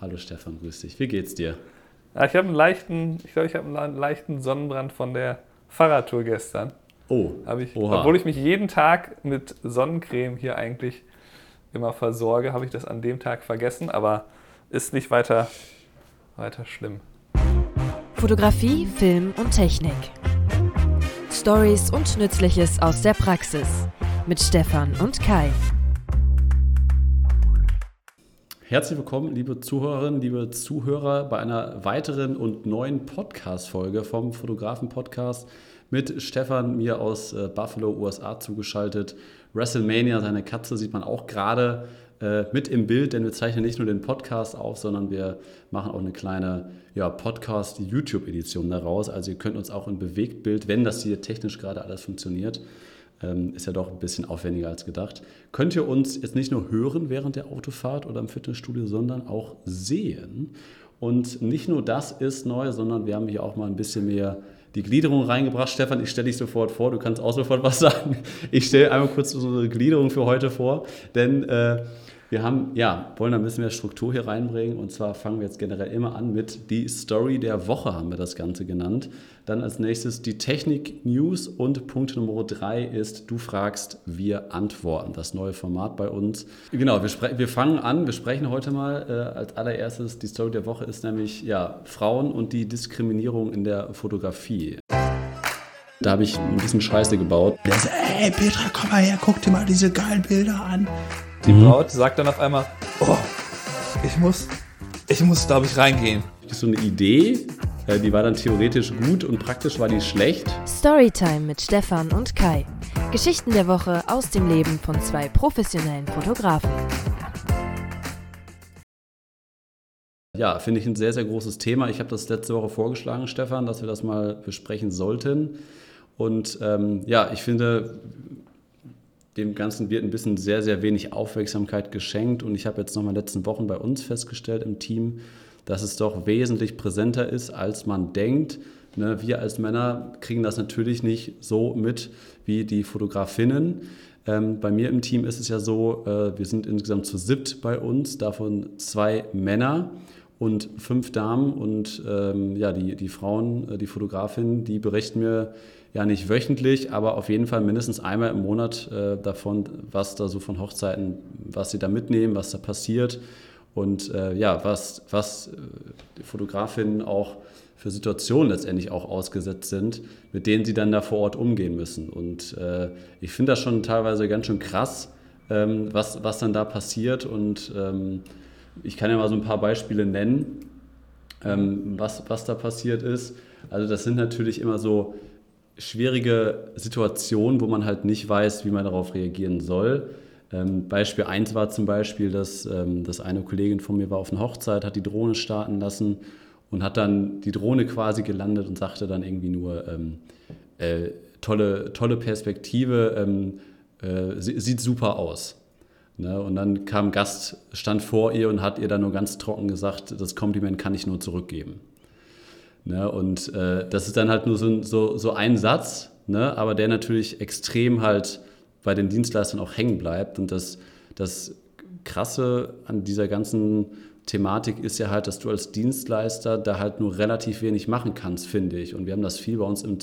Hallo Stefan, grüß dich. Wie geht's dir? Ja, ich habe einen leichten, ich glaube, ich habe einen leichten Sonnenbrand von der Fahrradtour gestern. Oh. ich, obwohl ich mich jeden Tag mit Sonnencreme hier eigentlich immer versorge, habe ich das an dem Tag vergessen, aber ist nicht weiter, weiter schlimm. Fotografie, Film und Technik. Stories und Nützliches aus der Praxis mit Stefan und Kai. Herzlich willkommen, liebe Zuhörerinnen, liebe Zuhörer, bei einer weiteren und neuen Podcast-Folge vom Fotografen-Podcast mit Stefan, mir aus äh, Buffalo, USA zugeschaltet. WrestleMania, seine Katze, sieht man auch gerade äh, mit im Bild, denn wir zeichnen nicht nur den Podcast auf, sondern wir machen auch eine kleine ja, Podcast-YouTube-Edition daraus. Also ihr könnt uns auch in Bewegtbild, wenn das hier technisch gerade alles funktioniert, ähm, ist ja doch ein bisschen aufwendiger als gedacht. Könnt ihr uns jetzt nicht nur hören während der Autofahrt oder im Fitnessstudio, sondern auch sehen. Und nicht nur das ist neu, sondern wir haben hier auch mal ein bisschen mehr die Gliederung reingebracht. Stefan, ich stelle dich sofort vor, du kannst auch sofort was sagen. Ich stelle einmal kurz unsere Gliederung für heute vor, denn äh, wir haben, ja, wollen ein bisschen mehr Struktur hier reinbringen und zwar fangen wir jetzt generell immer an mit die Story der Woche, haben wir das Ganze genannt. Dann als nächstes die Technik-News und Punkt Nummer drei ist, du fragst, wir antworten. Das neue Format bei uns. Genau, wir, wir fangen an, wir sprechen heute mal äh, als allererstes, die Story der Woche ist nämlich, ja, Frauen und die Diskriminierung in der Fotografie. Da habe ich ein bisschen Scheiße gebaut. Der sagt, ey Petra, komm mal her, guck dir mal diese geilen Bilder an. Die mhm. Braut sagt dann auf einmal, oh, ich muss, ich muss, glaube ich, reingehen. Das ist so eine Idee, äh, die war dann theoretisch gut und praktisch war die schlecht. Storytime mit Stefan und Kai. Geschichten der Woche aus dem Leben von zwei professionellen Fotografen. Ja, finde ich ein sehr, sehr großes Thema. Ich habe das letzte Woche vorgeschlagen, Stefan, dass wir das mal besprechen sollten. Und ähm, ja, ich finde, dem Ganzen wird ein bisschen sehr, sehr wenig Aufmerksamkeit geschenkt. Und ich habe jetzt noch mal in den letzten Wochen bei uns festgestellt im Team, dass es doch wesentlich präsenter ist, als man denkt. Ne, wir als Männer kriegen das natürlich nicht so mit wie die Fotografinnen. Ähm, bei mir im Team ist es ja so, äh, wir sind insgesamt zu siebt bei uns, davon zwei Männer und fünf Damen. Und ähm, ja, die, die Frauen, äh, die Fotografinnen, die berichten mir ja nicht wöchentlich, aber auf jeden Fall mindestens einmal im Monat äh, davon, was da so von Hochzeiten, was sie da mitnehmen, was da passiert und äh, ja, was, was äh, die Fotografinnen auch für Situationen letztendlich auch ausgesetzt sind, mit denen sie dann da vor Ort umgehen müssen. Und äh, ich finde das schon teilweise ganz schön krass, ähm, was, was dann da passiert. Und ähm, ich kann ja mal so ein paar Beispiele nennen, ähm, was, was da passiert ist. Also das sind natürlich immer so schwierige Situation, wo man halt nicht weiß, wie man darauf reagieren soll. Ähm, Beispiel 1 war zum Beispiel, dass, ähm, dass eine Kollegin von mir war auf einer Hochzeit, hat die Drohne starten lassen und hat dann die Drohne quasi gelandet und sagte dann irgendwie nur, ähm, äh, tolle, tolle Perspektive, ähm, äh, sieht super aus. Ne? Und dann kam ein Gast, stand vor ihr und hat ihr dann nur ganz trocken gesagt, das Kompliment kann ich nur zurückgeben. Ne? Und äh, das ist dann halt nur so, so, so ein Satz, ne? aber der natürlich extrem halt bei den Dienstleistern auch hängen bleibt. Und das, das Krasse an dieser ganzen Thematik ist ja halt, dass du als Dienstleister da halt nur relativ wenig machen kannst, finde ich. Und wir haben das viel bei uns im,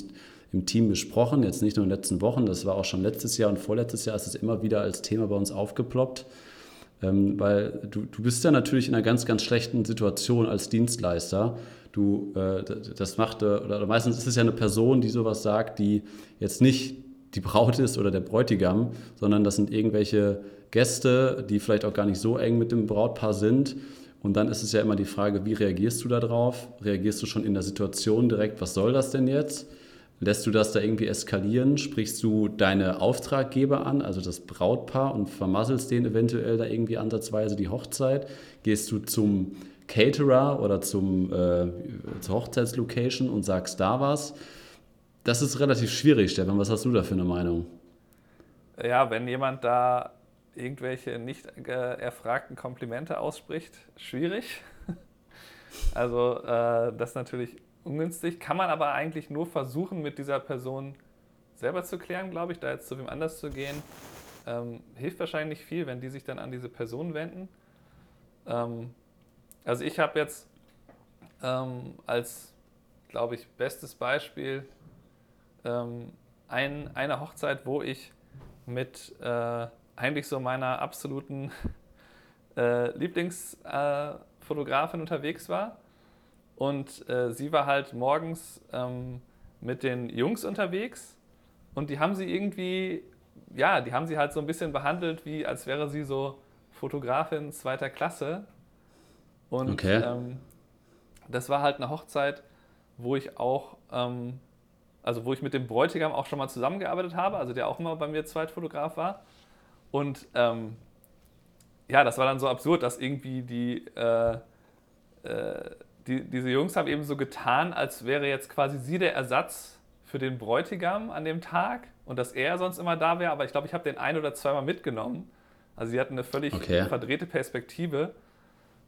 im Team besprochen, jetzt nicht nur in den letzten Wochen, das war auch schon letztes Jahr und vorletztes Jahr ist es immer wieder als Thema bei uns aufgeploppt. Ähm, weil du, du bist ja natürlich in einer ganz, ganz schlechten Situation als Dienstleister, du, äh, das macht, äh, oder meistens ist es ja eine Person, die sowas sagt, die jetzt nicht die Braut ist oder der Bräutigam, sondern das sind irgendwelche Gäste, die vielleicht auch gar nicht so eng mit dem Brautpaar sind. Und dann ist es ja immer die Frage, wie reagierst du darauf? Reagierst du schon in der Situation direkt, was soll das denn jetzt? Lässt du das da irgendwie eskalieren? Sprichst du deine Auftraggeber an, also das Brautpaar, und vermasselst denen eventuell da irgendwie ansatzweise die Hochzeit? Gehst du zum Caterer oder zum, äh, zur Hochzeitslocation und sagst da was. Das ist relativ schwierig, Stefan. Was hast du da für eine Meinung? Ja, wenn jemand da irgendwelche nicht äh, erfragten Komplimente ausspricht, schwierig. Also äh, das ist natürlich ungünstig. Kann man aber eigentlich nur versuchen, mit dieser Person selber zu klären, glaube ich, da jetzt zu wem anders zu gehen. Ähm, hilft wahrscheinlich viel, wenn die sich dann an diese Person wenden. Ähm, also ich habe jetzt ähm, als, glaube ich, bestes Beispiel ähm, ein, eine Hochzeit, wo ich mit äh, eigentlich so meiner absoluten äh, Lieblingsfotografin äh, unterwegs war. Und äh, sie war halt morgens ähm, mit den Jungs unterwegs und die haben sie irgendwie, ja, die haben sie halt so ein bisschen behandelt, wie als wäre sie so Fotografin zweiter Klasse. Und okay. ähm, das war halt eine Hochzeit, wo ich auch, ähm, also wo ich mit dem Bräutigam auch schon mal zusammengearbeitet habe, also der auch immer bei mir Zweitfotograf war. Und ähm, ja, das war dann so absurd, dass irgendwie die, äh, äh, die, diese Jungs haben eben so getan, als wäre jetzt quasi sie der Ersatz für den Bräutigam an dem Tag und dass er sonst immer da wäre. Aber ich glaube, ich habe den ein oder zweimal mitgenommen. Also sie hatten eine völlig okay. verdrehte Perspektive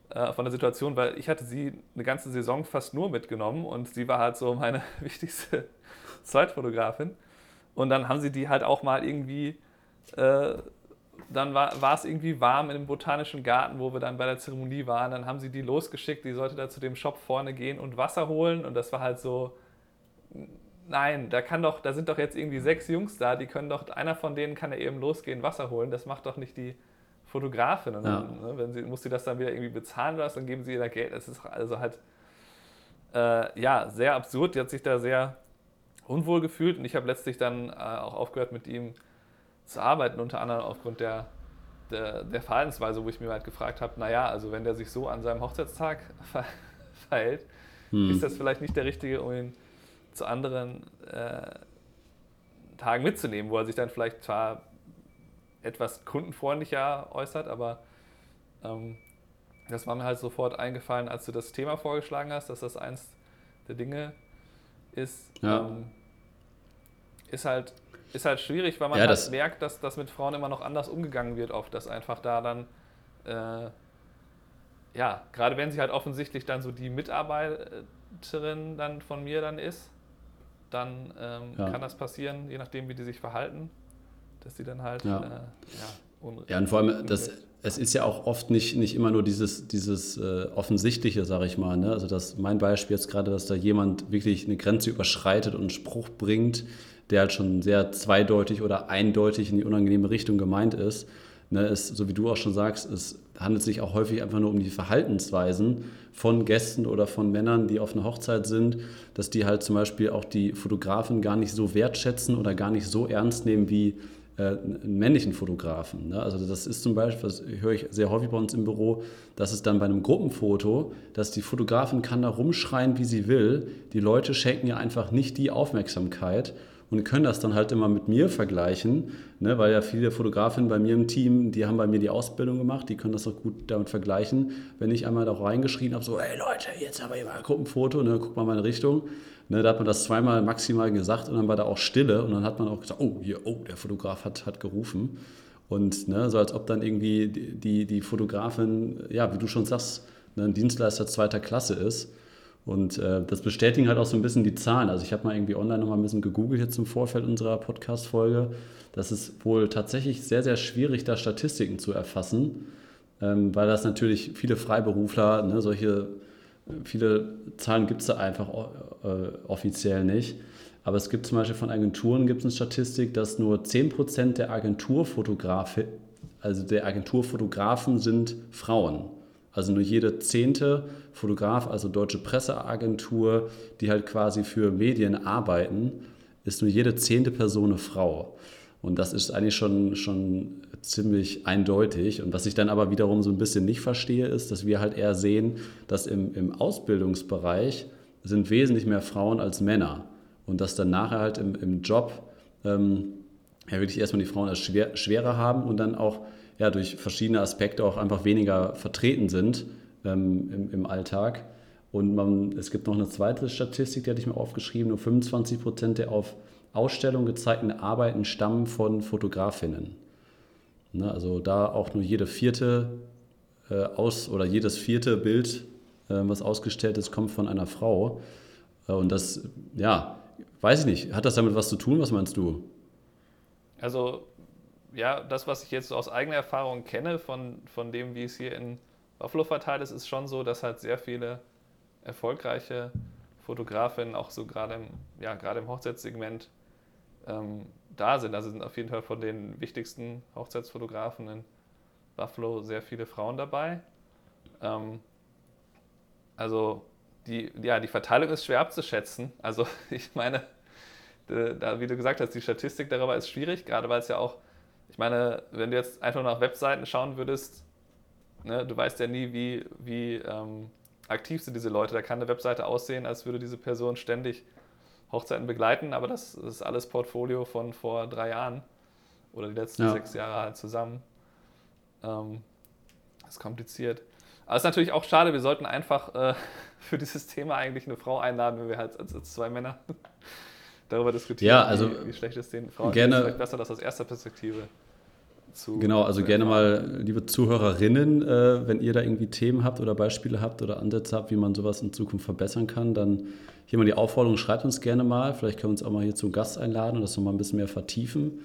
äh, von der Situation, weil ich hatte sie eine ganze Saison fast nur mitgenommen und sie war halt so meine wichtigste Zweitfotografin. Und dann haben sie die halt auch mal irgendwie äh, dann war, war es irgendwie warm in dem botanischen Garten, wo wir dann bei der Zeremonie waren. Dann haben sie die losgeschickt, die sollte da zu dem Shop vorne gehen und Wasser holen. Und das war halt so, nein, da kann doch, da sind doch jetzt irgendwie sechs Jungs da, die können doch, einer von denen kann ja eben losgehen, Wasser holen. Das macht doch nicht die Fotografin. Dann, ja. ne, wenn sie, muss sie das dann wieder irgendwie bezahlen oder was, dann geben sie ihr da Geld. Das ist also halt, äh, ja, sehr absurd. Die hat sich da sehr unwohl gefühlt und ich habe letztlich dann äh, auch aufgehört mit ihm zu arbeiten, unter anderem aufgrund der, der, der Verhaltensweise, wo ich mir halt gefragt habe, naja, also wenn der sich so an seinem Hochzeitstag ver verhält, hm. ist das vielleicht nicht der richtige, um ihn zu anderen äh, Tagen mitzunehmen, wo er sich dann vielleicht zwar etwas kundenfreundlicher äußert, aber ähm, das war mir halt sofort eingefallen, als du das Thema vorgeschlagen hast, dass das eins der Dinge ist. Ja. Ähm, ist halt ist halt schwierig, weil man ja, halt das merkt, dass das mit Frauen immer noch anders umgegangen wird, oft, dass einfach da dann, äh, ja, gerade wenn sie halt offensichtlich dann so die Mitarbeiterin dann von mir dann ist, dann ähm, ja. kann das passieren, je nachdem, wie die sich verhalten, dass die dann halt, ja, äh, ja, ja und vor allem, das, es ist ja auch oft nicht, nicht immer nur dieses, dieses äh, Offensichtliche, sage ich mal. Ne? Also das, mein Beispiel jetzt gerade, dass da jemand wirklich eine Grenze überschreitet und einen Spruch bringt, der halt schon sehr zweideutig oder eindeutig in die unangenehme Richtung gemeint ist. Ne, ist, so wie du auch schon sagst, es handelt sich auch häufig einfach nur um die Verhaltensweisen von Gästen oder von Männern, die auf einer Hochzeit sind, dass die halt zum Beispiel auch die Fotografen gar nicht so wertschätzen oder gar nicht so ernst nehmen wie äh, einen männlichen Fotografen. Ne? Also das ist zum Beispiel, das höre ich sehr häufig bei uns im Büro, dass es dann bei einem Gruppenfoto, dass die Fotografin kann da rumschreien, wie sie will. Die Leute schenken ja einfach nicht die Aufmerksamkeit und können das dann halt immer mit mir vergleichen, ne, weil ja viele Fotografinnen bei mir im Team, die haben bei mir die Ausbildung gemacht, die können das auch gut damit vergleichen. Wenn ich einmal da reingeschrien habe, so, hey Leute, jetzt haben wir mal ein Gruppenfoto, ne, guck mal meine Richtung. Ne, da hat man das zweimal maximal gesagt und dann war da auch Stille und dann hat man auch gesagt, oh, hier, oh, der Fotograf hat, hat gerufen. Und ne, so als ob dann irgendwie die, die, die Fotografin, ja, wie du schon sagst, ne, ein Dienstleister zweiter Klasse ist. Und äh, das bestätigen halt auch so ein bisschen die Zahlen. Also ich habe mal irgendwie online noch mal ein bisschen gegoogelt jetzt im Vorfeld unserer Podcast-Folge. Das ist wohl tatsächlich sehr, sehr schwierig, da Statistiken zu erfassen, ähm, weil das natürlich viele Freiberufler, ne, solche, viele Zahlen gibt es da einfach äh, offiziell nicht. Aber es gibt zum Beispiel von Agenturen gibt eine Statistik, dass nur 10% der Agenturfotografen, also der Agenturfotografen sind Frauen. Also nur jede zehnte Fotograf, also deutsche Presseagentur, die halt quasi für Medien arbeiten, ist nur jede zehnte Person eine Frau. Und das ist eigentlich schon, schon ziemlich eindeutig. Und was ich dann aber wiederum so ein bisschen nicht verstehe, ist, dass wir halt eher sehen, dass im, im Ausbildungsbereich sind wesentlich mehr Frauen als Männer. Und dass dann nachher halt im, im Job ähm, ja wirklich erstmal die Frauen als schwer, schwerer haben und dann auch ja, durch verschiedene Aspekte auch einfach weniger vertreten sind ähm, im, im Alltag. Und man, es gibt noch eine zweite Statistik, die hatte ich mir aufgeschrieben, nur 25 Prozent der auf Ausstellungen gezeigten Arbeiten stammen von Fotografinnen. Ne, also da auch nur jede vierte äh, aus oder jedes vierte Bild, äh, was ausgestellt ist, kommt von einer Frau. Äh, und das, ja, weiß ich nicht, hat das damit was zu tun? Was meinst du? Also ja, das, was ich jetzt aus eigener Erfahrung kenne, von, von dem, wie es hier in Buffalo verteilt ist, ist schon so, dass halt sehr viele erfolgreiche Fotografinnen auch so gerade im, ja, gerade im Hochzeitssegment ähm, da sind. Also sind auf jeden Fall von den wichtigsten Hochzeitsfotografen in Buffalo sehr viele Frauen dabei. Ähm, also die, ja, die Verteilung ist schwer abzuschätzen. Also ich meine, da, wie du gesagt hast, die Statistik darüber ist schwierig, gerade weil es ja auch, ich meine, wenn du jetzt einfach nach Webseiten schauen würdest, ne, du weißt ja nie, wie, wie ähm, aktiv sind diese Leute. Da kann eine Webseite aussehen, als würde diese Person ständig Hochzeiten begleiten, aber das ist alles Portfolio von vor drei Jahren oder die letzten ja. sechs Jahre halt zusammen. Ähm, das ist kompliziert. Aber es ist natürlich auch schade, wir sollten einfach äh, für dieses Thema eigentlich eine Frau einladen, wenn wir halt als, als zwei Männer darüber diskutieren, ja, also wie, wie schlecht es den Frauen gerne, ist. Vielleicht besser das aus erster Perspektive zu. Genau, also gerne mal, liebe Zuhörerinnen, äh, wenn ihr da irgendwie Themen habt oder Beispiele habt oder Ansätze habt, wie man sowas in Zukunft verbessern kann, dann hier mal die Aufforderung, schreibt uns gerne mal. Vielleicht können wir uns auch mal hier zum Gast einladen und das nochmal ein bisschen mehr vertiefen.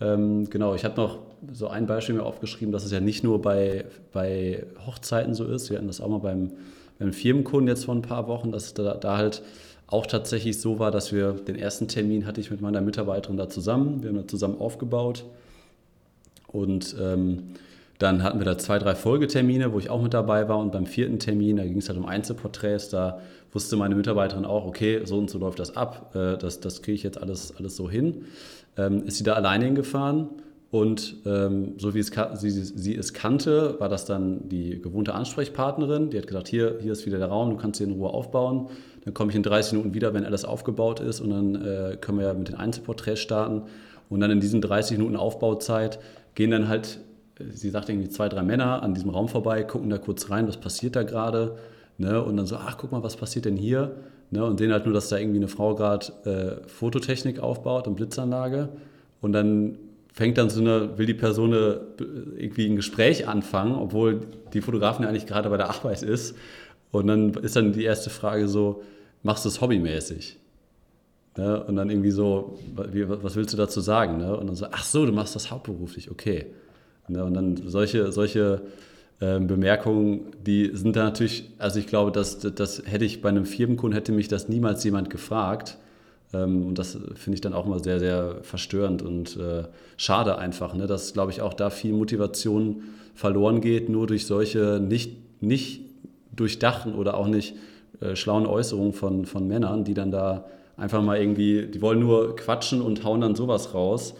Ähm, genau, ich habe noch so ein Beispiel mir aufgeschrieben, dass es ja nicht nur bei, bei Hochzeiten so ist. Wir hatten das auch mal beim, beim Firmenkunden jetzt vor ein paar Wochen, dass da, da halt auch tatsächlich so war, dass wir den ersten Termin hatte ich mit meiner Mitarbeiterin da zusammen. Wir haben da zusammen aufgebaut. Und ähm, dann hatten wir da zwei, drei Folgetermine, wo ich auch mit dabei war. Und beim vierten Termin, da ging es halt um Einzelporträts, da wusste meine Mitarbeiterin auch, okay, so und so läuft das ab, äh, das, das kriege ich jetzt alles, alles so hin. Ähm, ist sie da alleine hingefahren und ähm, so wie es, sie, sie es kannte, war das dann die gewohnte Ansprechpartnerin. Die hat gesagt, hier, hier ist wieder der Raum, du kannst hier in Ruhe aufbauen. Dann komme ich in 30 Minuten wieder, wenn alles aufgebaut ist und dann äh, können wir ja mit den Einzelporträts starten. Und dann in diesen 30 Minuten Aufbauzeit gehen dann halt, sie sagt irgendwie zwei, drei Männer an diesem Raum vorbei, gucken da kurz rein, was passiert da gerade. Ne? Und dann so, ach, guck mal, was passiert denn hier? Ne? Und sehen halt nur, dass da irgendwie eine Frau gerade äh, Fototechnik aufbaut und Blitzanlage. Und dann fängt dann so eine, will die Person irgendwie ein Gespräch anfangen, obwohl die Fotografin ja eigentlich gerade bei der Arbeit ist. Und dann ist dann die erste Frage so, machst du es hobbymäßig? Ne? Und dann irgendwie so, was willst du dazu sagen? Ne? Und dann so, ach so, du machst das hauptberuflich, okay. Ne? Und dann solche, solche äh, Bemerkungen, die sind da natürlich, also ich glaube, das, das hätte ich bei einem Firmenkunden, hätte mich das niemals jemand gefragt. Ähm, und das finde ich dann auch mal sehr, sehr verstörend und äh, schade einfach, ne? dass, glaube ich, auch da viel Motivation verloren geht, nur durch solche nicht, nicht durchdachten oder auch nicht äh, schlauen Äußerungen von, von Männern, die dann da einfach mal irgendwie, die wollen nur quatschen und hauen dann sowas raus.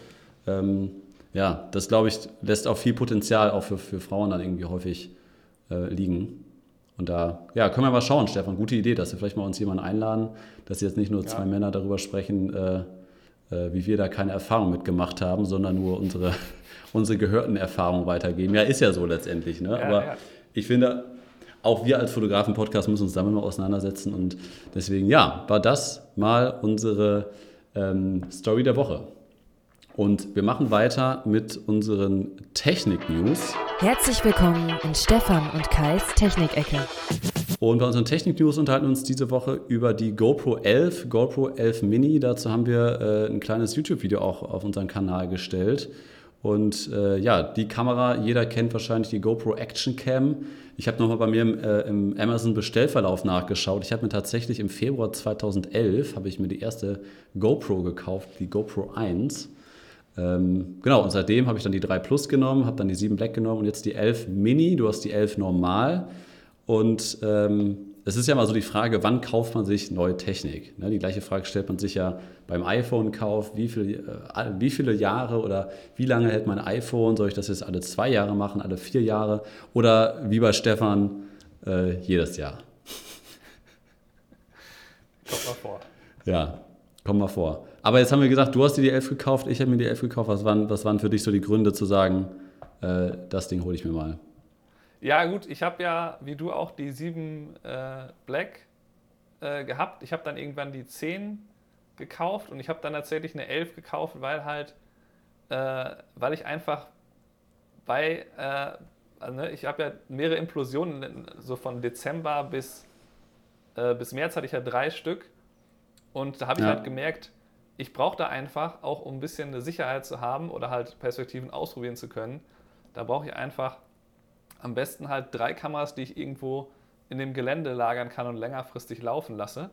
Ähm, ja, das glaube ich, lässt auch viel Potenzial auch für, für Frauen dann irgendwie häufig äh, liegen. Und da ja, können wir mal schauen, Stefan. Gute Idee, dass wir vielleicht mal uns jemanden einladen, dass jetzt nicht nur ja. zwei Männer darüber sprechen, äh, äh, wie wir da keine Erfahrung mitgemacht haben, sondern nur unsere, unsere gehörten Erfahrungen weitergeben. Ja, ist ja so letztendlich. Ne? Ja, Aber ja. ich finde, auch wir als Fotografen-Podcast müssen uns damit mal auseinandersetzen. Und deswegen, ja, war das mal unsere ähm, Story der Woche. Und wir machen weiter mit unseren Technik-News. Herzlich willkommen in Stefan und Kais Technik-Ecke. Und bei unseren Technik-News unterhalten wir uns diese Woche über die GoPro 11, GoPro 11 Mini. Dazu haben wir äh, ein kleines YouTube-Video auch auf unseren Kanal gestellt. Und äh, ja, die Kamera, jeder kennt wahrscheinlich die GoPro Action Cam. Ich habe nochmal bei mir im, äh, im Amazon-Bestellverlauf nachgeschaut. Ich habe mir tatsächlich im Februar 2011 habe ich mir die erste GoPro gekauft, die GoPro 1. Ähm, genau, und seitdem habe ich dann die 3 Plus genommen, habe dann die 7 Black genommen und jetzt die 11 Mini. Du hast die 11 normal. Und ähm, es ist ja mal so die Frage, wann kauft man sich neue Technik? Ne, die gleiche Frage stellt man sich ja beim iPhone-Kauf. Wie, viel, äh, wie viele Jahre oder wie lange hält mein iPhone? Soll ich das jetzt alle zwei Jahre machen, alle vier Jahre? Oder wie bei Stefan, äh, jedes Jahr? Kommt mal vor. Ja, kommt mal vor. Aber jetzt haben wir gesagt, du hast dir die 11 gekauft, ich habe mir die 11 gekauft. Was waren, was waren für dich so die Gründe zu sagen, äh, das Ding hole ich mir mal? Ja, gut, ich habe ja, wie du auch, die 7 äh, Black äh, gehabt. Ich habe dann irgendwann die 10 gekauft und ich habe dann tatsächlich eine 11 gekauft, weil halt, äh, weil ich einfach bei, äh, also, ne, ich habe ja mehrere Implosionen, so von Dezember bis, äh, bis März hatte ich ja drei Stück und da habe ich ja. halt gemerkt, ich brauche da einfach, auch um ein bisschen eine Sicherheit zu haben oder halt Perspektiven ausprobieren zu können, da brauche ich einfach am besten halt drei Kameras, die ich irgendwo in dem Gelände lagern kann und längerfristig laufen lasse.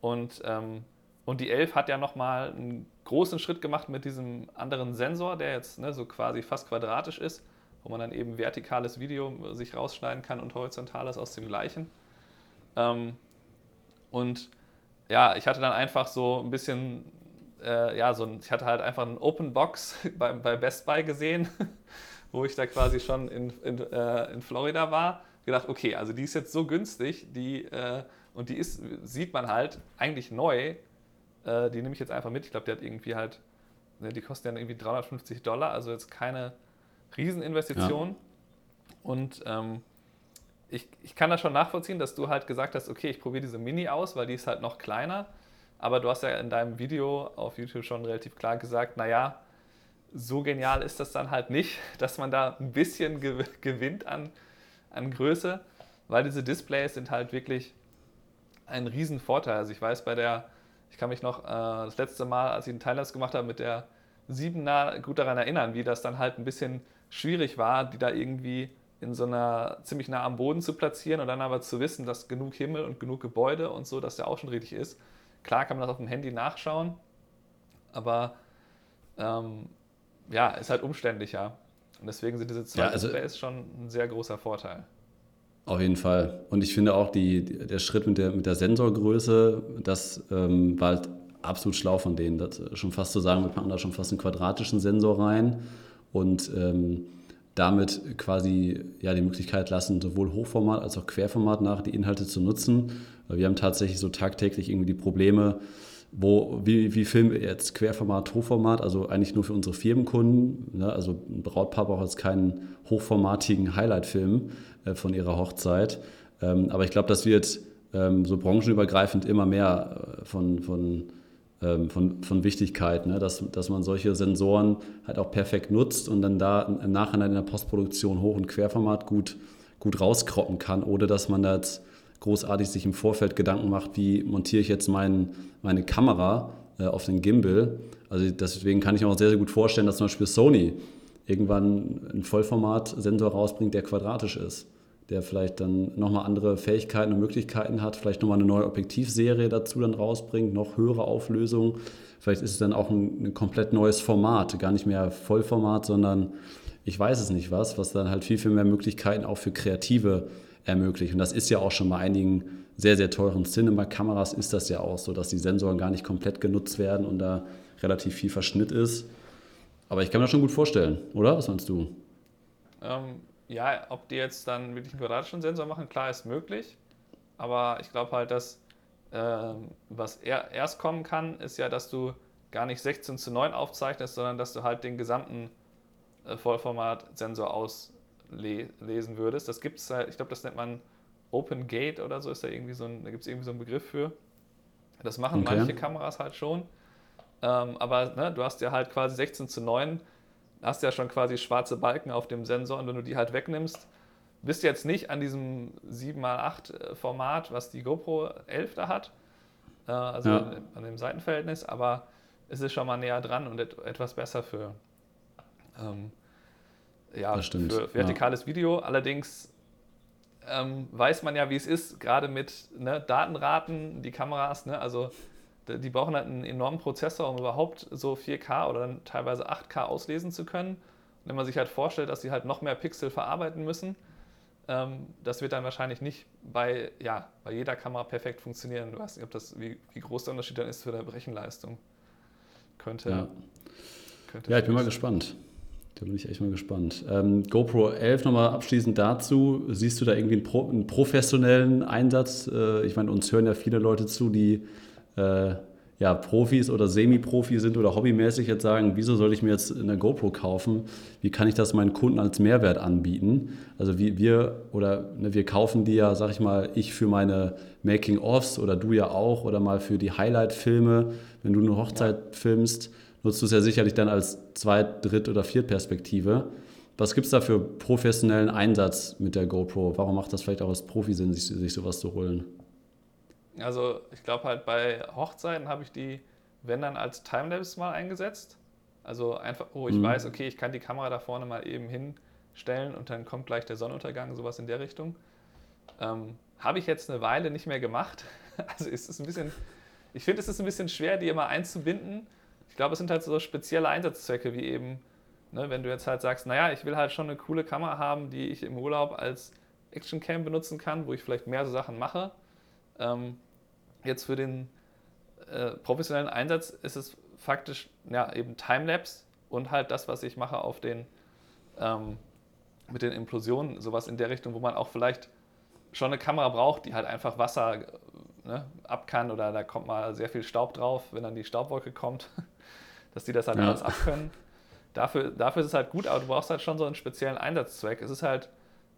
Und, ähm, und die 11 hat ja nochmal einen großen Schritt gemacht mit diesem anderen Sensor, der jetzt ne, so quasi fast quadratisch ist, wo man dann eben vertikales Video sich rausschneiden kann und horizontales aus dem gleichen. Ähm, und ja, ich hatte dann einfach so ein bisschen, äh, ja, so ein, ich hatte halt einfach eine Open Box bei, bei Best Buy gesehen, wo ich da quasi schon in, in, äh, in Florida war. Gedacht, okay, also die ist jetzt so günstig, die, äh, und die ist, sieht man halt eigentlich neu. Äh, die nehme ich jetzt einfach mit. Ich glaube, die hat irgendwie halt, ne, die kostet dann irgendwie 350 Dollar, also jetzt keine Rieseninvestition. Ja. Und ähm, ich, ich kann das schon nachvollziehen, dass du halt gesagt hast, okay, ich probiere diese Mini aus, weil die ist halt noch kleiner. Aber du hast ja in deinem Video auf YouTube schon relativ klar gesagt, naja, so genial ist das dann halt nicht, dass man da ein bisschen gewinnt an, an Größe, weil diese Displays sind halt wirklich ein Riesenvorteil. Also ich weiß bei der, ich kann mich noch äh, das letzte Mal, als ich einen Teilnahme gemacht habe, mit der 7er gut daran erinnern, wie das dann halt ein bisschen schwierig war, die da irgendwie in so einer ziemlich nah am Boden zu platzieren und dann aber zu wissen, dass genug Himmel und genug Gebäude und so, dass der auch schon richtig ist. Klar kann man das auf dem Handy nachschauen, aber ähm, ja, ist halt umständlicher. Und deswegen sind diese zwei ja, also, Displays schon ein sehr großer Vorteil. Auf jeden Fall. Und ich finde auch die, der Schritt mit der, mit der Sensorgröße, das ähm, war halt absolut schlau von denen. Das schon fast zu sagen, wir packen da schon fast einen quadratischen Sensor rein und ähm, damit quasi ja, die Möglichkeit lassen, sowohl Hochformat als auch Querformat nach die Inhalte zu nutzen. Wir haben tatsächlich so tagtäglich irgendwie die Probleme, wo, wie, wie filmen wir jetzt Querformat, Hochformat, also eigentlich nur für unsere Firmenkunden. Ne? Also ein Brautpaar braucht jetzt keinen hochformatigen Highlight-Film äh, von ihrer Hochzeit. Ähm, aber ich glaube, das wird ähm, so branchenübergreifend immer mehr äh, von, von von, von Wichtigkeit, ne? dass, dass man solche Sensoren halt auch perfekt nutzt und dann da im Nachhinein in der Postproduktion Hoch- und Querformat gut, gut rauskroppen kann, ohne dass man da jetzt großartig sich im Vorfeld Gedanken macht, wie montiere ich jetzt mein, meine Kamera äh, auf den Gimbal. Also deswegen kann ich mir auch sehr, sehr gut vorstellen, dass zum Beispiel Sony irgendwann einen Vollformat-Sensor rausbringt, der quadratisch ist der vielleicht dann nochmal andere Fähigkeiten und Möglichkeiten hat, vielleicht nochmal eine neue Objektivserie dazu dann rausbringt, noch höhere Auflösung. Vielleicht ist es dann auch ein, ein, komplett neues Format, gar nicht mehr Vollformat, sondern ich weiß es nicht was, was dann halt viel, viel mehr Möglichkeiten auch für Kreative ermöglicht. Und das ist ja auch schon bei einigen sehr, sehr teuren Cinema-Kameras ist das ja auch so, dass die Sensoren gar nicht komplett genutzt werden und da relativ viel Verschnitt ist. Aber ich kann mir das schon gut vorstellen, oder? Was meinst du? Ähm, ja, ob die jetzt dann wirklich einen quadratischen Sensor machen, klar ist möglich. Aber ich glaube halt, dass äh, was er, erst kommen kann, ist ja, dass du gar nicht 16 zu 9 aufzeichnest, sondern dass du halt den gesamten äh, Vollformat-Sensor auslesen würdest. Das gibt es halt, ich glaube, das nennt man Open Gate oder so, ist da irgendwie so ein, da gibt es irgendwie so einen Begriff für. Das machen okay. manche Kameras halt schon. Ähm, aber ne, du hast ja halt quasi 16 zu 9 hast ja schon quasi schwarze Balken auf dem Sensor und wenn du die halt wegnimmst, bist du jetzt nicht an diesem 7x8 äh, Format, was die GoPro 11 da hat, äh, also ja. an dem Seitenverhältnis, aber es ist schon mal näher dran und etwas besser für, ähm, ja, für vertikales ja. Video. Allerdings ähm, weiß man ja, wie es ist, gerade mit ne, Datenraten, die Kameras, ne, also die brauchen halt einen enormen Prozessor, um überhaupt so 4K oder dann teilweise 8K auslesen zu können. Und wenn man sich halt vorstellt, dass sie halt noch mehr Pixel verarbeiten müssen, ähm, das wird dann wahrscheinlich nicht bei, ja, bei jeder Kamera perfekt funktionieren. Du weißt nicht, ob das, wie, wie groß der Unterschied dann ist für die Rechenleistung. Könnte. Ja, könnte ja ich bin mal gespannt. Da bin ich echt mal gespannt. Ähm, GoPro 11 nochmal abschließend dazu. Siehst du da irgendwie einen, Pro, einen professionellen Einsatz? Äh, ich meine, uns hören ja viele Leute zu, die äh, ja, Profis oder Semi-Profi sind oder hobbymäßig jetzt sagen, wieso soll ich mir jetzt eine GoPro kaufen? Wie kann ich das meinen Kunden als Mehrwert anbieten? Also wie wir oder ne, wir kaufen die ja, sag ich mal, ich für meine Making-ofs oder du ja auch oder mal für die Highlight-Filme. Wenn du eine Hochzeit ja. filmst, nutzt du es ja sicherlich dann als Zweit-, Dritt- oder Viertperspektive. Was gibt es da für professionellen Einsatz mit der GoPro? Warum macht das vielleicht auch als Profi Sinn, sich, sich sowas zu holen? Also ich glaube halt bei Hochzeiten habe ich die, wenn dann als Timelapse mal eingesetzt. Also einfach, wo ich mhm. weiß, okay, ich kann die Kamera da vorne mal eben hin stellen und dann kommt gleich der Sonnenuntergang, sowas in der Richtung. Ähm, Habe ich jetzt eine Weile nicht mehr gemacht. Also ist es ein bisschen, ich finde, es ist ein bisschen schwer, die immer einzubinden. Ich glaube, es sind halt so spezielle Einsatzzwecke, wie eben, ne, wenn du jetzt halt sagst, naja, ich will halt schon eine coole Kamera haben, die ich im Urlaub als Actioncam benutzen kann, wo ich vielleicht mehr so Sachen mache. Ähm, jetzt für den äh, professionellen Einsatz ist es faktisch ja, eben Timelapse und halt das, was ich mache auf den ähm, mit den Implosionen, sowas in der Richtung, wo man auch vielleicht schon eine Kamera braucht, die halt einfach Wasser ne, ab kann oder da kommt mal sehr viel Staub drauf, wenn dann die Staubwolke kommt, dass die das halt ja. alles abkönnen. Dafür, dafür ist es halt gut, aber du brauchst halt schon so einen speziellen Einsatzzweck. Es ist halt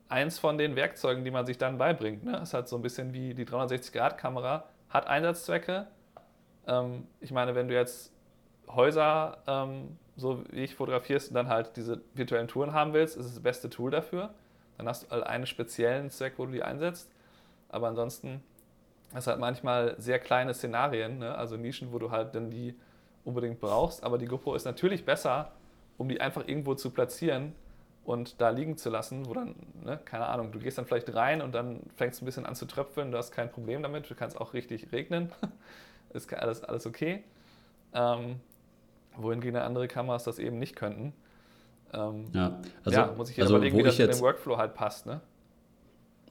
eins von den Werkzeugen, die man sich dann beibringt. Ne? Es ist halt so ein bisschen wie die 360-Grad-Kamera, hat Einsatzzwecke. Ähm, ich meine, wenn du jetzt Häuser, ähm, so wie ich fotografierst, und dann halt diese virtuellen Touren haben willst, ist es das beste Tool dafür. Dann hast du halt einen speziellen Zweck, wo du die einsetzt. Aber ansonsten hast du halt manchmal sehr kleine Szenarien, ne? also Nischen, wo du halt dann die unbedingt brauchst. Aber die GoPro ist natürlich besser, um die einfach irgendwo zu platzieren und da liegen zu lassen, wo dann, ne, keine Ahnung, du gehst dann vielleicht rein und dann fängst du ein bisschen an zu tröpfeln, du hast kein Problem damit, du kannst auch richtig regnen, ist alles, alles okay. Ähm, wohingegen andere Kameras das eben nicht könnten. Ähm, ja, also, ja, muss ich also, überlegen, wie das in den Workflow halt passt, ne?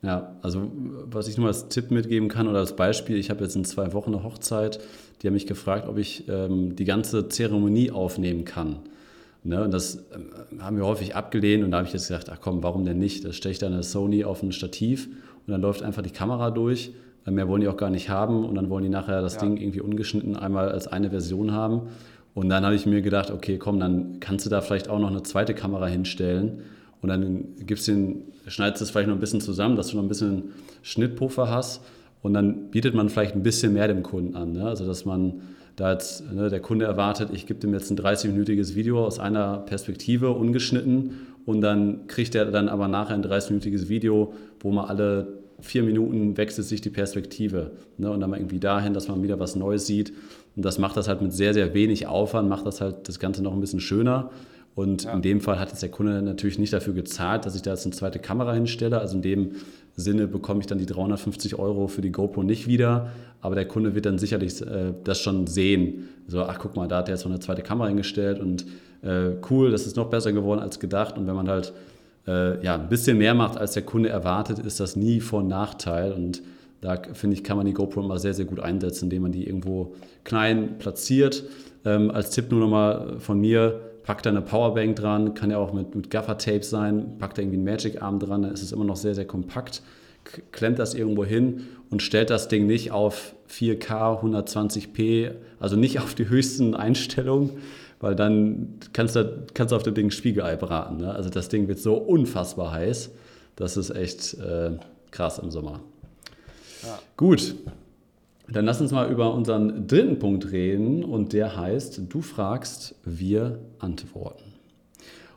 Ja, also was ich nur als Tipp mitgeben kann oder als Beispiel, ich habe jetzt in zwei Wochen eine Hochzeit, die haben mich gefragt, ob ich ähm, die ganze Zeremonie aufnehmen kann. Ne, und das äh, haben wir häufig abgelehnt und da habe ich jetzt gedacht, ach komm, warum denn nicht? Da stelle ich dann eine Sony auf ein Stativ und dann läuft einfach die Kamera durch. Mehr wollen die auch gar nicht haben und dann wollen die nachher das ja. Ding irgendwie ungeschnitten einmal als eine Version haben. Und dann habe ich mir gedacht, okay, komm, dann kannst du da vielleicht auch noch eine zweite Kamera hinstellen und dann gibst den, schneidest du es vielleicht noch ein bisschen zusammen, dass du noch ein bisschen Schnittpuffer hast und dann bietet man vielleicht ein bisschen mehr dem Kunden an. Ne? Also dass man da jetzt ne, der Kunde erwartet, ich gebe dem jetzt ein 30-minütiges Video aus einer Perspektive ungeschnitten und dann kriegt er dann aber nachher ein 30-minütiges Video, wo man alle vier Minuten wechselt sich die Perspektive ne, und dann mal irgendwie dahin, dass man wieder was Neues sieht. Und das macht das halt mit sehr, sehr wenig Aufwand, macht das halt das Ganze noch ein bisschen schöner. Und ja. in dem Fall hat jetzt der Kunde natürlich nicht dafür gezahlt, dass ich da jetzt eine zweite Kamera hinstelle. Also in dem Sinne bekomme ich dann die 350 Euro für die GoPro nicht wieder. Aber der Kunde wird dann sicherlich äh, das schon sehen. So, ach guck mal, da hat er jetzt noch eine zweite Kamera hingestellt und äh, cool, das ist noch besser geworden als gedacht. Und wenn man halt äh, ja, ein bisschen mehr macht, als der Kunde erwartet, ist das nie von Nachteil. Und da finde ich, kann man die GoPro immer sehr, sehr gut einsetzen, indem man die irgendwo klein platziert. Ähm, als Tipp nur nochmal von mir, packt da eine Powerbank dran, kann ja auch mit, mit Gaffer-Tape sein, packt da irgendwie einen Magic-Arm dran, dann ist es immer noch sehr, sehr kompakt, klemmt das irgendwo hin und stellt das Ding nicht auf 4K 120p, also nicht auf die höchsten Einstellungen, weil dann kannst du, kannst du auf dem Ding Spiegelei braten. Ne? Also das Ding wird so unfassbar heiß, das ist echt äh, krass im Sommer. Ja. Gut, dann lass uns mal über unseren dritten Punkt reden und der heißt, du fragst, wir antworten.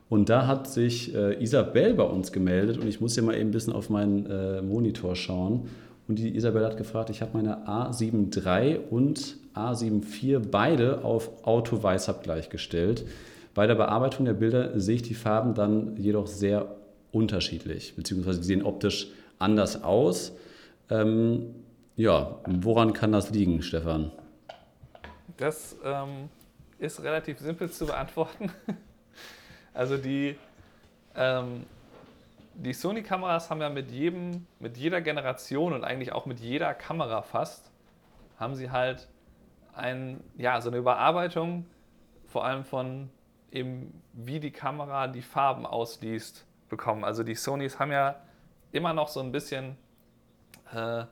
Und da hat sich äh, Isabel bei uns gemeldet und ich muss hier mal eben ein bisschen auf meinen äh, Monitor schauen. Und die Isabel hat gefragt, ich habe meine A7 III und A7 IV beide auf Auto Weißabgleich gestellt. Bei der Bearbeitung der Bilder sehe ich die Farben dann jedoch sehr unterschiedlich, beziehungsweise die sehen optisch anders aus. Ähm, ja, woran kann das liegen, Stefan? Das ähm, ist relativ simpel zu beantworten. also die, ähm, die Sony-Kameras haben ja mit jedem, mit jeder Generation und eigentlich auch mit jeder Kamera fast, haben sie halt ein, ja, so eine Überarbeitung, vor allem von eben, wie die Kamera die Farben ausliest, bekommen. Also die Sonys haben ja immer noch so ein bisschen äh,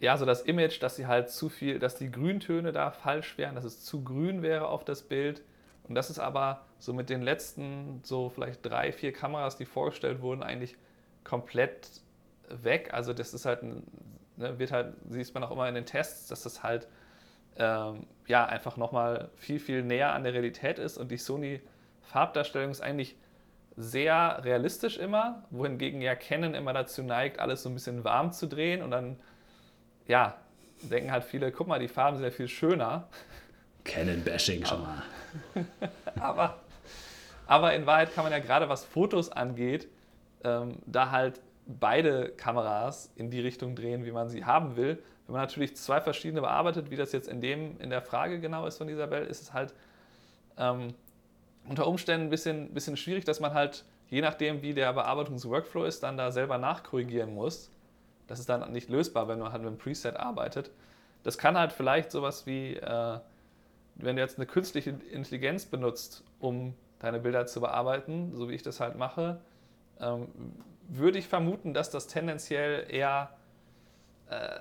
ja, so das Image, dass sie halt zu viel, dass die Grüntöne da falsch wären, dass es zu grün wäre auf das Bild. Und das ist aber so mit den letzten, so vielleicht drei, vier Kameras, die vorgestellt wurden, eigentlich komplett weg. Also das ist halt, ne, wird halt, siehst man auch immer in den Tests, dass das halt ähm, ja einfach nochmal viel, viel näher an der Realität ist. Und die Sony Farbdarstellung ist eigentlich sehr realistisch immer, wohingegen ja Canon immer dazu neigt, alles so ein bisschen warm zu drehen und dann ja, denken halt viele, guck mal, die Farben sind ja viel schöner. Canon-Bashing schon mal. aber, Aber in Wahrheit kann man ja gerade was Fotos angeht, ähm, da halt beide Kameras in die Richtung drehen, wie man sie haben will. Wenn man natürlich zwei verschiedene bearbeitet, wie das jetzt in, dem, in der Frage genau ist von Isabel, ist es halt ähm, unter Umständen ein bisschen, bisschen schwierig, dass man halt, je nachdem, wie der Bearbeitungsworkflow ist, dann da selber nachkorrigieren muss. Das ist dann nicht lösbar, wenn man halt mit einem Preset arbeitet. Das kann halt vielleicht sowas wie, äh, wenn du jetzt eine künstliche Intelligenz benutzt, um deine Bilder zu bearbeiten, so wie ich das halt mache, ähm, würde ich vermuten, dass das tendenziell eher äh,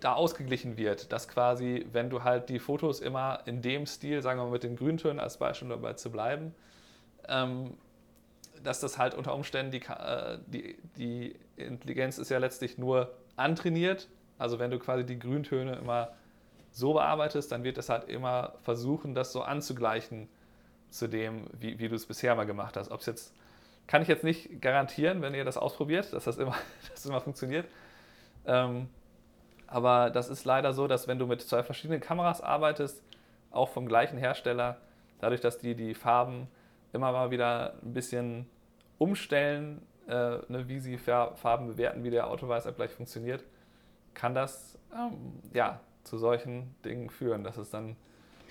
da ausgeglichen wird, dass quasi, wenn du halt die Fotos immer in dem Stil, sagen wir mal mit den Grüntönen als Beispiel dabei zu bleiben, ähm, dass das halt unter Umständen die, äh, die, die Intelligenz ist ja letztlich nur antrainiert. Also wenn du quasi die Grüntöne immer so bearbeitest, dann wird es halt immer versuchen, das so anzugleichen zu dem, wie, wie du es bisher mal gemacht hast. Ob es jetzt, kann ich jetzt nicht garantieren, wenn ihr das ausprobiert, dass das immer, dass das immer funktioniert. Ähm, aber das ist leider so, dass wenn du mit zwei verschiedenen Kameras arbeitest, auch vom gleichen Hersteller, dadurch, dass die die Farben immer mal wieder ein bisschen umstellen, äh, ne, wie sie Farben bewerten, wie der Autoweißabgleich funktioniert, kann das ähm, ja, zu solchen Dingen führen, dass es dann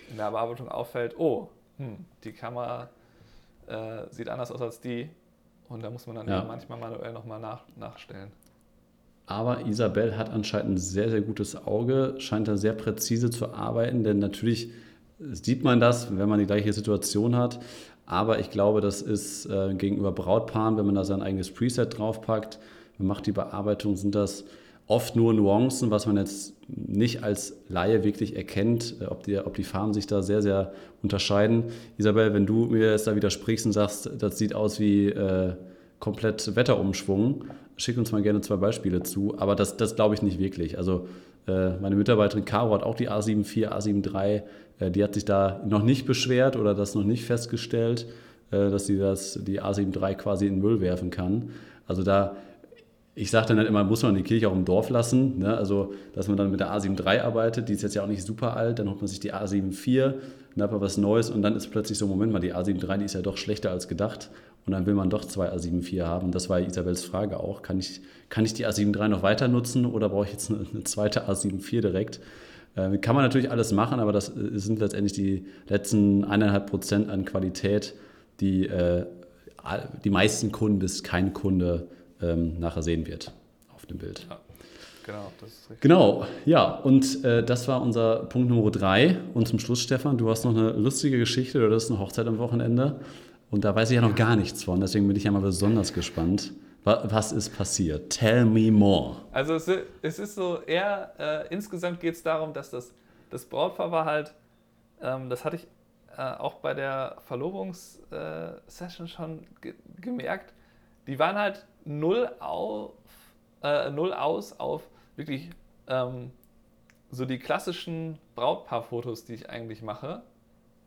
in der Bearbeitung auffällt, oh, hm, die Kamera äh, sieht anders aus als die und da muss man dann ja. manchmal manuell nochmal nach, nachstellen. Aber Isabel hat anscheinend ein sehr, sehr gutes Auge, scheint da sehr präzise zu arbeiten, denn natürlich sieht man das, wenn man die gleiche Situation hat. Aber ich glaube, das ist äh, gegenüber Brautpaaren, wenn man da sein eigenes Preset draufpackt, man macht die Bearbeitung, sind das oft nur Nuancen, was man jetzt nicht als Laie wirklich erkennt, äh, ob die, ob die Farben sich da sehr, sehr unterscheiden. Isabel, wenn du mir jetzt da widersprichst und sagst, das sieht aus wie äh, komplett Wetterumschwung, schick uns mal gerne zwei Beispiele zu, aber das, das glaube ich nicht wirklich. Also äh, meine Mitarbeiterin Caro hat auch die A74, A73, äh, die hat sich da noch nicht beschwert oder das noch nicht festgestellt, äh, dass sie das, die A73 quasi in den Müll werfen kann. Also da, ich sage dann halt immer, muss man die Kirche auch im Dorf lassen. Ne? Also, dass man dann mit der A73 arbeitet, die ist jetzt ja auch nicht super alt, dann holt man sich die A74, dann hat man was Neues und dann ist plötzlich so, Moment mal, die A73, die ist ja doch schlechter als gedacht und dann will man doch zwei A74 haben. Das war Isabels Frage auch. Kann ich, kann ich die A73 noch weiter nutzen oder brauche ich jetzt eine, eine zweite A74 direkt? Äh, kann man natürlich alles machen, aber das äh, sind letztendlich die letzten eineinhalb Prozent an Qualität, die äh, die meisten Kunden bis kein Kunde ähm, nachher sehen wird auf dem Bild. Ja. Genau, das ist richtig. Genau, ja, und äh, das war unser Punkt Nummer drei. Und zum Schluss, Stefan, du hast noch eine lustige Geschichte, oder das ist eine Hochzeit am Wochenende. Und da weiß ich ja noch gar nichts von, deswegen bin ich ja mal besonders gespannt. Was ist passiert? Tell me more. Also es, ist so eher, äh, insgesamt geht es darum, dass das, das Brautpaar war halt, ähm, das hatte ich äh, auch bei der Verlobungssession äh, schon ge gemerkt, die waren halt null, auf, äh, null aus auf wirklich ähm, so die klassischen Brautpaarfotos, die ich eigentlich mache.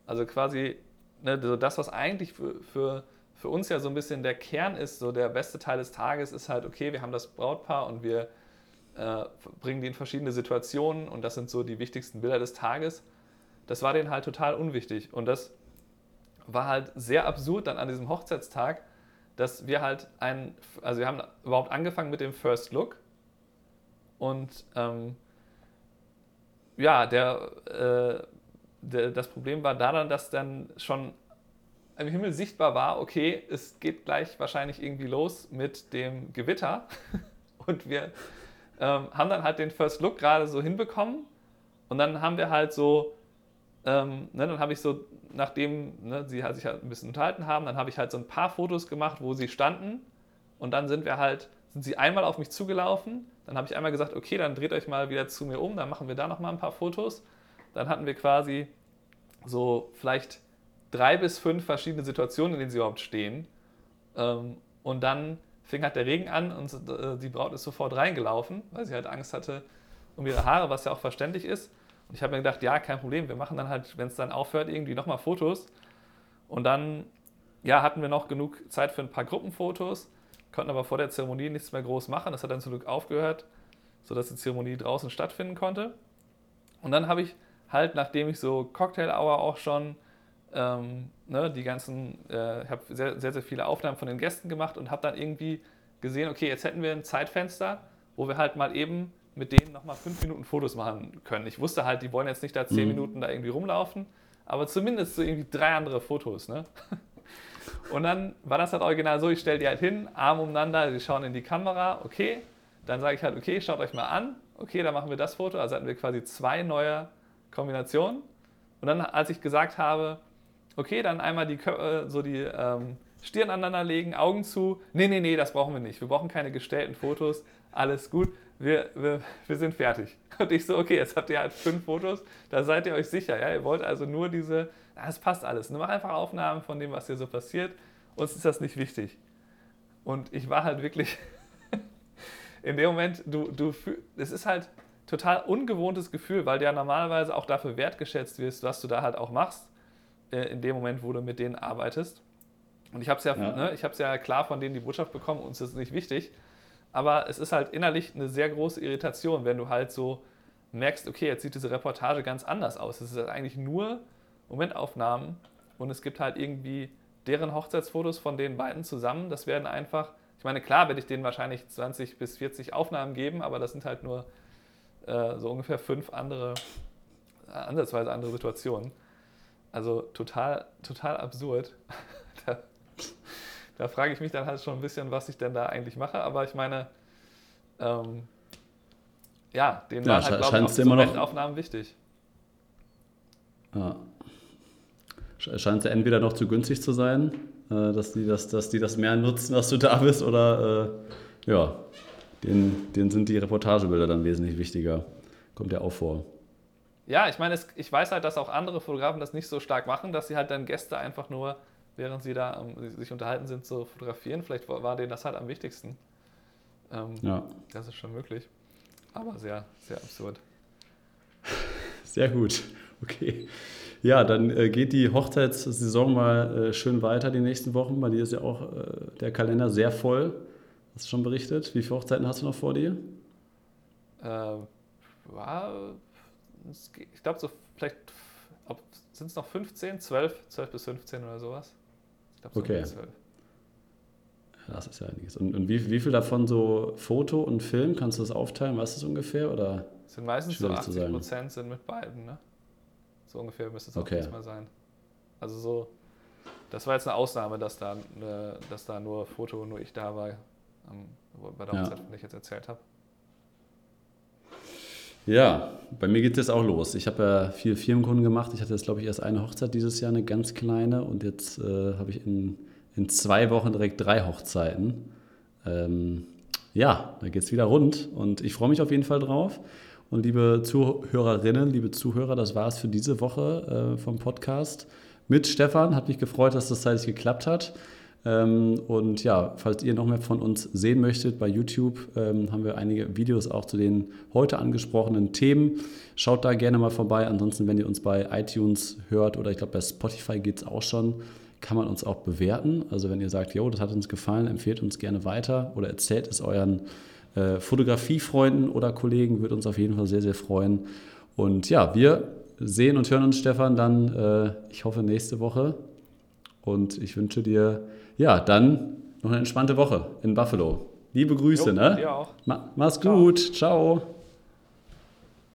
Also quasi ne, so das, was eigentlich für, für, für uns ja so ein bisschen der Kern ist, so der beste Teil des Tages ist halt, okay, wir haben das Brautpaar und wir äh, bringen die in verschiedene Situationen und das sind so die wichtigsten Bilder des Tages. Das war denen halt total unwichtig und das war halt sehr absurd dann an diesem Hochzeitstag, dass wir halt ein, also wir haben überhaupt angefangen mit dem First Look und ähm, ja, der äh, das Problem war daran, dass dann schon im Himmel sichtbar war, okay, es geht gleich wahrscheinlich irgendwie los mit dem Gewitter. Und wir ähm, haben dann halt den First Look gerade so hinbekommen. Und dann haben wir halt so, ähm, ne, dann habe ich so, nachdem ne, sie halt sich halt ein bisschen unterhalten haben, dann habe ich halt so ein paar Fotos gemacht, wo sie standen. Und dann sind wir halt, sind sie einmal auf mich zugelaufen. Dann habe ich einmal gesagt, okay, dann dreht euch mal wieder zu mir um, dann machen wir da nochmal ein paar Fotos. Dann hatten wir quasi so vielleicht drei bis fünf verschiedene Situationen, in denen sie überhaupt stehen. Ähm, und dann fing halt der Regen an und äh, die Braut ist sofort reingelaufen, weil sie halt Angst hatte um ihre Haare, was ja auch verständlich ist. Und ich habe mir gedacht, ja, kein Problem, wir machen dann halt, wenn es dann aufhört, irgendwie nochmal Fotos. Und dann ja, hatten wir noch genug Zeit für ein paar Gruppenfotos, konnten aber vor der Zeremonie nichts mehr groß machen. Das hat dann zum Glück aufgehört, sodass die Zeremonie draußen stattfinden konnte. Und dann habe ich halt, nachdem ich so Cocktail Hour auch schon ähm, ne, die ganzen, äh, ich habe sehr, sehr, sehr viele Aufnahmen von den Gästen gemacht und habe dann irgendwie gesehen, okay, jetzt hätten wir ein Zeitfenster, wo wir halt mal eben mit denen nochmal fünf Minuten Fotos machen können. Ich wusste halt, die wollen jetzt nicht da zehn mhm. Minuten da irgendwie rumlaufen, aber zumindest so irgendwie drei andere Fotos. Ne? Und dann war das halt original so, ich stelle die halt hin, Arm umeinander, sie schauen in die Kamera, okay, dann sage ich halt, okay, schaut euch mal an, okay, dann machen wir das Foto. Also hatten wir quasi zwei neue Kombinationen. Und dann, als ich gesagt habe, okay, dann einmal die, so die ähm, Stirn aneinander legen, Augen zu. Nee, nee, nee, das brauchen wir nicht. Wir brauchen keine gestellten Fotos. Alles gut. Wir, wir, wir sind fertig. Und ich so, okay, jetzt habt ihr halt fünf Fotos. Da seid ihr euch sicher. Ja? Ihr wollt also nur diese, es passt alles. Nur mach einfach Aufnahmen von dem, was hier so passiert. Uns ist das nicht wichtig. Und ich war halt wirklich in dem Moment, du, du, es ist halt total ungewohntes Gefühl, weil du ja normalerweise auch dafür wertgeschätzt wirst, was du da halt auch machst, äh, in dem Moment, wo du mit denen arbeitest. Und ich habe es ja, ja. Ne, ja klar von denen die Botschaft bekommen, uns ist nicht wichtig. Aber es ist halt innerlich eine sehr große Irritation, wenn du halt so merkst, okay, jetzt sieht diese Reportage ganz anders aus. Es ist halt eigentlich nur Momentaufnahmen und es gibt halt irgendwie deren Hochzeitsfotos von den beiden zusammen. Das werden einfach, ich meine, klar werde ich denen wahrscheinlich 20 bis 40 Aufnahmen geben, aber das sind halt nur äh, so ungefähr fünf andere, äh, ansatzweise andere Situationen. Also total, total absurd. da, da frage ich mich dann halt schon ein bisschen, was ich denn da eigentlich mache. Aber ich meine, ähm, ja, denen ja, waren halt, glaube ich, so Aufnahmen wichtig. Ja. Scheint es entweder noch zu günstig zu sein, äh, dass, die das, dass die das mehr nutzen, dass du da bist, oder äh, ja, denen, denen sind die Reportagebilder dann wesentlich wichtiger. Kommt ja auch vor. Ja, ich meine, ich weiß halt, dass auch andere Fotografen das nicht so stark machen, dass sie halt dann Gäste einfach nur, während sie da um, sich unterhalten sind, so fotografieren. Vielleicht war denen das halt am wichtigsten. Ähm, ja. Das ist schon möglich. Aber sehr, sehr absurd. Sehr gut. Okay. Ja, dann äh, geht die Hochzeitssaison mal äh, schön weiter die nächsten Wochen. Bei dir ist ja auch äh, der Kalender sehr voll. Hast du schon berichtet? Wie viele Hochzeiten hast du noch vor dir? Äh, war, ich glaube, so vielleicht sind es noch 15, 12, 12 bis 15 oder sowas. Ich glaube, so okay. 12. Das ist ja einiges. Und, und wie, wie viel davon so Foto und Film? Kannst du das aufteilen? Weißt du es ungefähr? Oder sind meistens so 80 Prozent sind mit beiden, ne? So ungefähr müsste es auch okay. diesmal sein. Also so, das war jetzt eine Ausnahme, dass da, äh, dass da nur Foto, nur ich da war, bei der Hochzeit, ja. von der ich jetzt erzählt habe. Ja, bei mir geht es jetzt auch los. Ich habe ja viel Firmenkunden gemacht. Ich hatte jetzt, glaube ich, erst eine Hochzeit dieses Jahr, eine ganz kleine. Und jetzt äh, habe ich in, in zwei Wochen direkt drei Hochzeiten. Ähm, ja, da geht es wieder rund. Und ich freue mich auf jeden Fall drauf. Und liebe Zuhörerinnen, liebe Zuhörer, das war es für diese Woche äh, vom Podcast mit Stefan. Hat mich gefreut, dass das zeitlich geklappt hat. Ähm, und ja, falls ihr noch mehr von uns sehen möchtet, bei YouTube ähm, haben wir einige Videos auch zu den heute angesprochenen Themen. Schaut da gerne mal vorbei. Ansonsten, wenn ihr uns bei iTunes hört oder ich glaube bei Spotify geht es auch schon, kann man uns auch bewerten. Also wenn ihr sagt, jo, das hat uns gefallen, empfehlt uns gerne weiter oder erzählt es euren äh, Fotografiefreunden oder Kollegen, würde uns auf jeden Fall sehr, sehr freuen. Und ja, wir sehen und hören uns, Stefan, dann, äh, ich hoffe, nächste Woche. Und ich wünsche dir ja, dann noch eine entspannte Woche in Buffalo. Liebe Grüße, jo, ne? Dir auch. Ma mach's Ciao. gut. Ciao.